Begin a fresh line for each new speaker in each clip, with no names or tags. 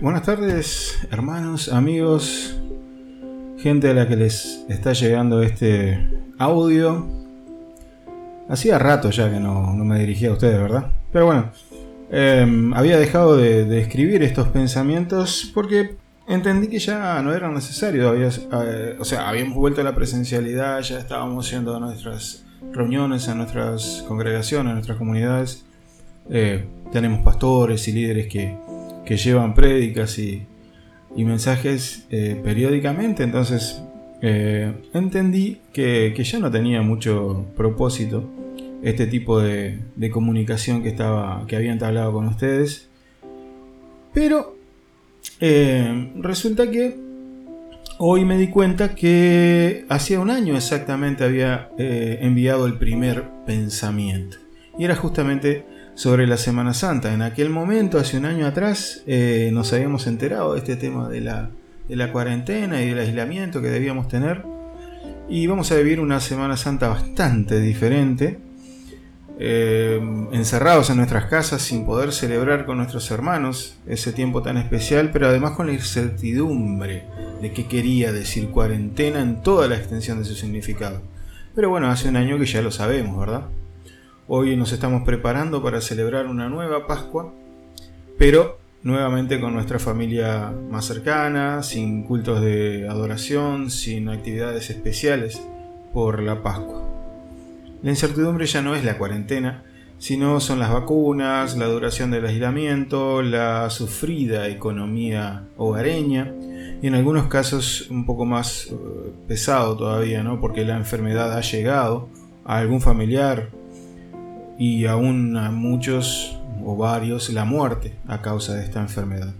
Buenas tardes, hermanos, amigos, gente a la que les está llegando este audio. Hacía rato ya que no, me dirigía a ustedes, ¿verdad? Pero bueno, em, había dejado de, escribir estos pensamientos porque entendí que ya no eran necesarios. Eh, o sea, habíamos vuelto a la presencialidad, ya estábamos yendo a nuestras reuniones, a nuestras congregaciones, a nuestras comunidades. Eh, tenemos pastores y líderes que, llevan prédicas y, mensajes eh, periódicamente, entonces eh, entendí que, ya no tenía mucho propósito este tipo de, comunicación que, estaba, que había entablado con ustedes. Pero resulta que hoy me di cuenta que hacía un año exactamente había enviado el primer pensamiento. Y era justamente sobre la Semana Santa. En aquel momento, hace un año atrás, eh, nos habíamos enterado de este tema de la, cuarentena y del aislamiento que debíamos tener. Y vamos a vivir una Semana Santa bastante diferente. Eh, encerrados en nuestras casas sin poder celebrar con nuestros hermanos ese tiempo tan especial, pero además con la incertidumbre de qué quería decir cuarentena en toda la extensión de su significado. Pero bueno, hace un año que ya lo sabemos, ¿verdad? Hoy nos estamos preparando para celebrar una nueva Pascua, pero nuevamente con nuestra familia más cercana, sin cultos de adoración, sin actividades especiales por la Pascua. La incertidumbre ya no es la cuarentena, sino son las vacunas, la duración del aislamiento, la sufrida economía hogareña y en algunos casos un poco más eh, pesado todavía, ¿no? porque la enfermedad ha llegado a algún familiar y aún a muchos o varios la muerte a causa de esta enfermedad.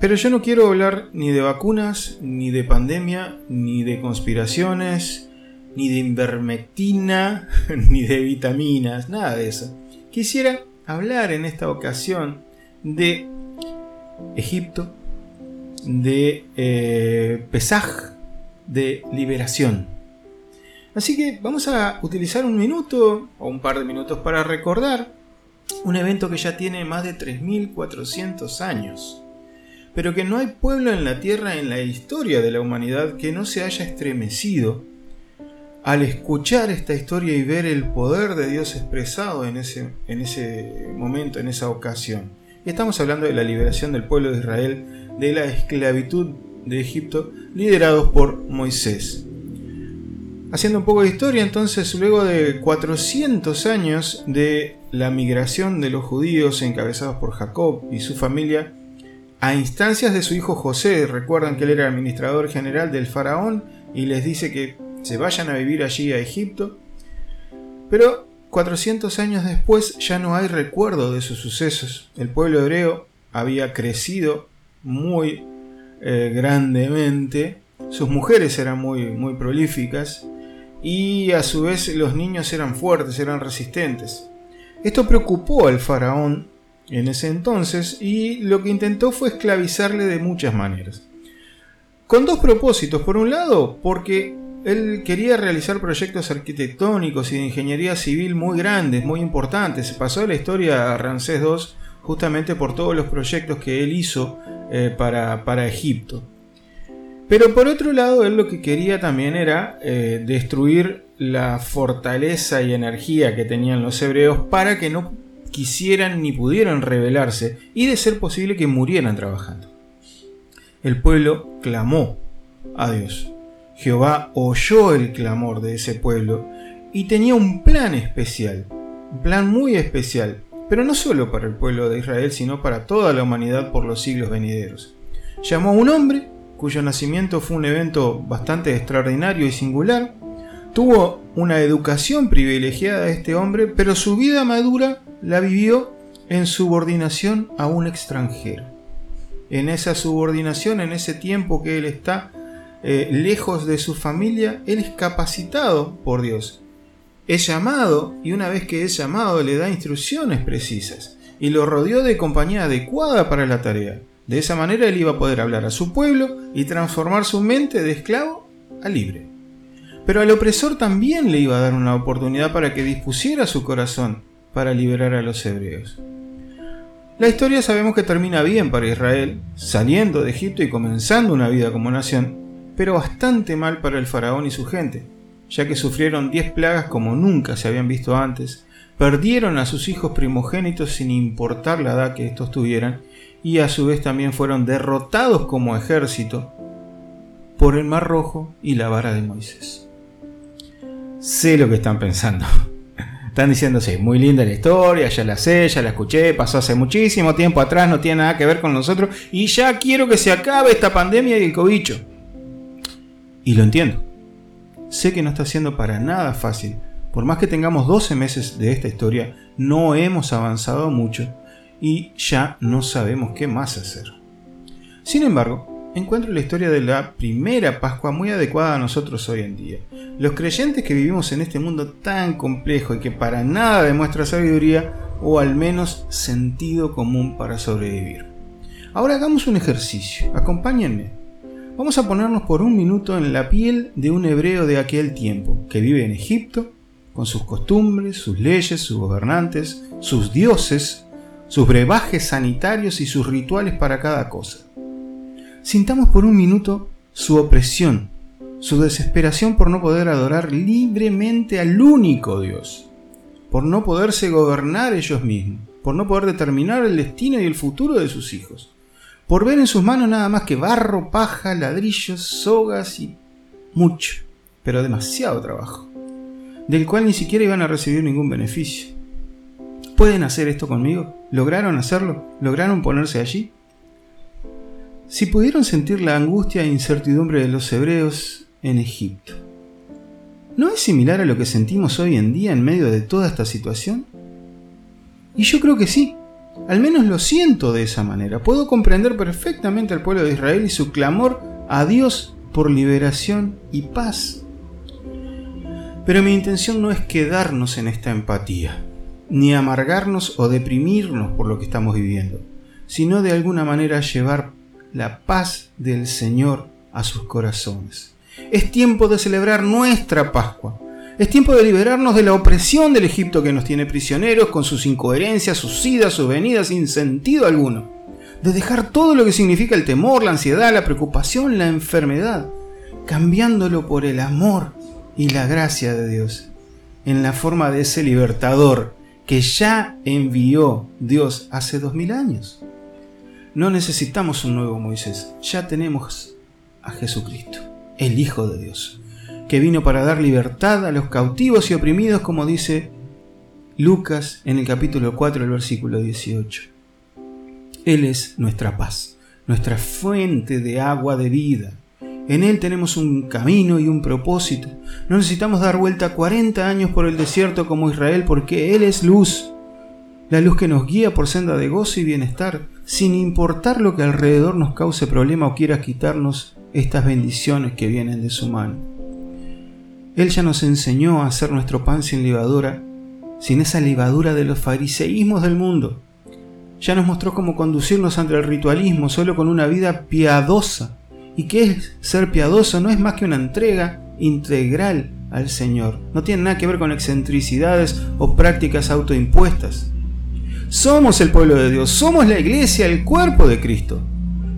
Pero yo no quiero hablar ni de vacunas, ni de pandemia, ni de conspiraciones, ni de invermectina, ni de vitaminas, nada de eso. Quisiera hablar en esta ocasión de Egipto, de eh, Pesaj, de liberación. Así que vamos a utilizar un minuto o un par de minutos para recordar un evento que ya tiene más de 3.400 años, pero que no hay pueblo en la Tierra en la historia de la humanidad que no se haya estremecido al escuchar esta historia y ver el poder de Dios expresado en ese, en ese momento, en esa ocasión. Y estamos hablando de la liberación del pueblo de Israel de la esclavitud de Egipto liderados por Moisés. Haciendo un poco de historia, entonces, luego de 400 años de la migración de los judíos encabezados por Jacob y su familia, a instancias de su hijo José, recuerdan que él era administrador general del faraón y les dice que se vayan a vivir allí a Egipto, pero 400 años después ya no hay recuerdo de esos sucesos. El pueblo hebreo había crecido muy eh, grandemente, sus mujeres eran muy, muy prolíficas, y a su vez los niños eran fuertes, eran resistentes. Esto preocupó al faraón en ese entonces y lo que intentó fue esclavizarle de muchas maneras. Con dos propósitos. Por un lado, porque él quería realizar proyectos arquitectónicos y de ingeniería civil muy grandes, muy importantes. Se pasó la historia a Ramsés II justamente por todos los proyectos que él hizo eh, para, para Egipto. Pero por otro lado, él lo que quería también era eh, destruir la fortaleza y energía que tenían los hebreos para que no quisieran ni pudieran rebelarse y de ser posible que murieran trabajando. El pueblo clamó a Dios. Jehová oyó el clamor de ese pueblo y tenía un plan especial, un plan muy especial, pero no solo para el pueblo de Israel, sino para toda la humanidad por los siglos venideros. Llamó a un hombre cuyo nacimiento fue un evento bastante extraordinario y singular, tuvo una educación privilegiada este hombre, pero su vida madura la vivió en subordinación a un extranjero. En esa subordinación, en ese tiempo que él está eh, lejos de su familia, él es capacitado por Dios. Es llamado y una vez que es llamado le da instrucciones precisas y lo rodeó de compañía adecuada para la tarea. De esa manera él iba a poder hablar a su pueblo y transformar su mente de esclavo a libre. Pero al opresor también le iba a dar una oportunidad para que dispusiera su corazón para liberar a los hebreos. La historia sabemos que termina bien para Israel, saliendo de Egipto y comenzando una vida como nación, pero bastante mal para el faraón y su gente, ya que sufrieron 10 plagas como nunca se habían visto antes, perdieron a sus hijos primogénitos sin importar la edad que estos tuvieran, y a su vez también fueron derrotados como ejército por el Mar Rojo y la vara de Moisés. Sé lo que están pensando. Están diciendo, sí, muy linda la historia, ya la sé, ya la escuché, pasó hace muchísimo tiempo atrás, no tiene nada que ver con nosotros y ya quiero que se acabe esta pandemia y el cobicho. Y lo entiendo. Sé que no está siendo para nada fácil. Por más que tengamos 12 meses de esta historia, no hemos avanzado mucho y ya no sabemos qué más hacer. Sin embargo, encuentro la historia de la primera Pascua muy adecuada a nosotros hoy en día. Los creyentes que vivimos en este mundo tan complejo y que para nada demuestra sabiduría o al menos sentido común para sobrevivir. Ahora hagamos un ejercicio, acompáñenme. Vamos a ponernos por un minuto en la piel de un hebreo de aquel tiempo, que vive en Egipto, con sus costumbres, sus leyes, sus gobernantes, sus dioses, sus brebajes sanitarios y sus rituales para cada cosa. Sintamos por un minuto su opresión, su desesperación por no poder adorar libremente al único Dios, por no poderse gobernar ellos mismos, por no poder determinar el destino y el futuro de sus hijos, por ver en sus manos nada más que barro, paja, ladrillos, sogas y mucho, pero demasiado trabajo, del cual ni siquiera iban a recibir ningún beneficio. ¿Pueden hacer esto conmigo? ¿Lograron hacerlo? ¿Lograron ponerse allí? Si pudieron sentir la angustia e incertidumbre de los hebreos en Egipto, ¿no es similar a lo que sentimos hoy en día en medio de toda esta situación? Y yo creo que sí, al menos lo siento de esa manera. Puedo comprender perfectamente al pueblo de Israel y su clamor a Dios por liberación y paz. Pero mi intención no es quedarnos en esta empatía ni amargarnos o deprimirnos por lo que estamos viviendo, sino de alguna manera llevar la paz del Señor a sus corazones. Es tiempo de celebrar nuestra Pascua. Es tiempo de liberarnos de la opresión del Egipto que nos tiene prisioneros con sus incoherencias, sus idas, sus venidas sin sentido alguno. De dejar todo lo que significa el temor, la ansiedad, la preocupación, la enfermedad, cambiándolo por el amor y la gracia de Dios, en la forma de ese libertador que ya envió Dios hace dos mil años. No necesitamos un nuevo Moisés, ya tenemos a Jesucristo, el Hijo de Dios, que vino para dar libertad a los cautivos y oprimidos, como dice Lucas en el capítulo 4, el versículo 18. Él es nuestra paz, nuestra fuente de agua de vida, en Él tenemos un camino y un propósito. No necesitamos dar vuelta 40 años por el desierto como Israel porque Él es luz. La luz que nos guía por senda de gozo y bienestar, sin importar lo que alrededor nos cause problema o quiera quitarnos estas bendiciones que vienen de su mano. Él ya nos enseñó a hacer nuestro pan sin levadura, sin esa levadura de los fariseísmos del mundo. Ya nos mostró cómo conducirnos ante el ritualismo solo con una vida piadosa y que es ser piadoso no es más que una entrega integral al Señor. No tiene nada que ver con excentricidades o prácticas autoimpuestas. Somos el pueblo de Dios, somos la iglesia, el cuerpo de Cristo.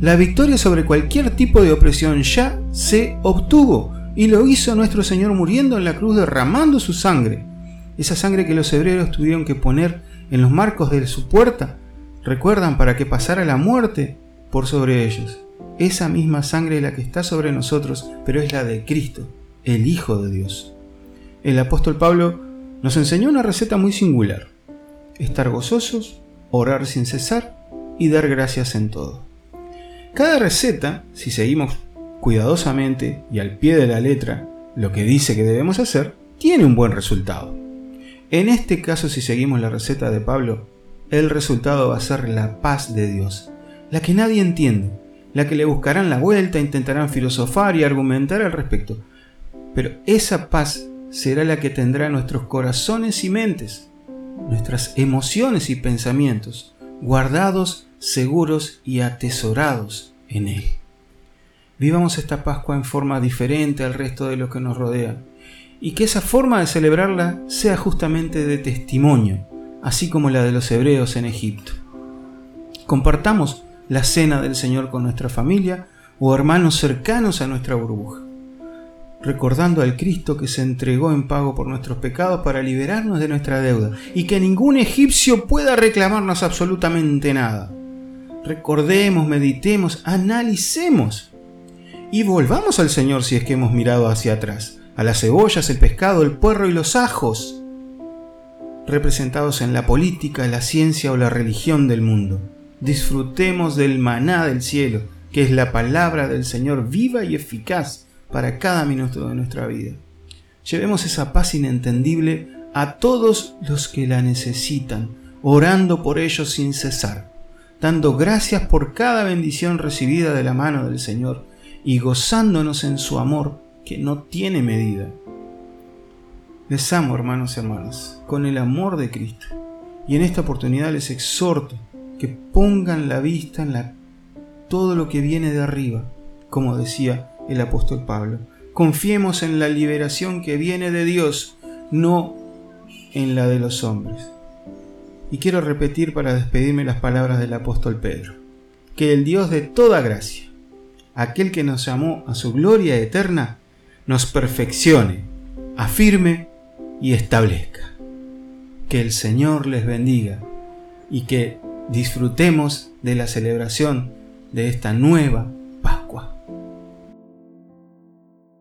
La victoria sobre cualquier tipo de opresión ya se obtuvo y lo hizo nuestro Señor muriendo en la cruz derramando su sangre. Esa sangre que los hebreos tuvieron que poner en los marcos de su puerta, recuerdan para que pasara la muerte por sobre ellos esa misma sangre la que está sobre nosotros, pero es la de Cristo, el Hijo de Dios. El apóstol Pablo nos enseñó una receta muy singular. Estar gozosos, orar sin cesar y dar gracias en todo. Cada receta, si seguimos cuidadosamente y al pie de la letra lo que dice que debemos hacer, tiene un buen resultado. En este caso, si seguimos la receta de Pablo, el resultado va a ser la paz de Dios, la que nadie entiende, la que le buscarán la vuelta, intentarán filosofar y argumentar al respecto. Pero esa paz será la que tendrá nuestros corazones y mentes, nuestras emociones y pensamientos, guardados, seguros y atesorados en Él. Vivamos esta Pascua en forma diferente al resto de lo que nos rodea, y que esa forma de celebrarla sea justamente de testimonio, así como la de los hebreos en Egipto. Compartamos la cena del Señor con nuestra familia o hermanos cercanos a nuestra burbuja, recordando al Cristo que se entregó en pago por nuestros pecados para liberarnos de nuestra deuda y que ningún egipcio pueda reclamarnos absolutamente nada. Recordemos, meditemos, analicemos y volvamos al Señor si es que hemos mirado hacia atrás, a las cebollas, el pescado, el puerro y los ajos, representados en la política, la ciencia o la religión del mundo. Disfrutemos del maná del cielo, que es la palabra del Señor viva y eficaz para cada minuto de nuestra vida. Llevemos esa paz inentendible a todos los que la necesitan, orando por ellos sin cesar, dando gracias por cada bendición recibida de la mano del Señor y gozándonos en su amor que no tiene medida. Les amo, hermanos y hermanas, con el amor de Cristo. Y en esta oportunidad les exhorto que pongan la vista en la, todo lo que viene de arriba, como decía el apóstol Pablo. Confiemos en la liberación que viene de Dios, no en la de los hombres. Y quiero repetir para despedirme las palabras del apóstol Pedro. Que el Dios de toda gracia, aquel que nos llamó a su gloria eterna, nos perfeccione, afirme y establezca. Que el Señor les bendiga y que disfrutemos de la celebración de esta nueva Pascua.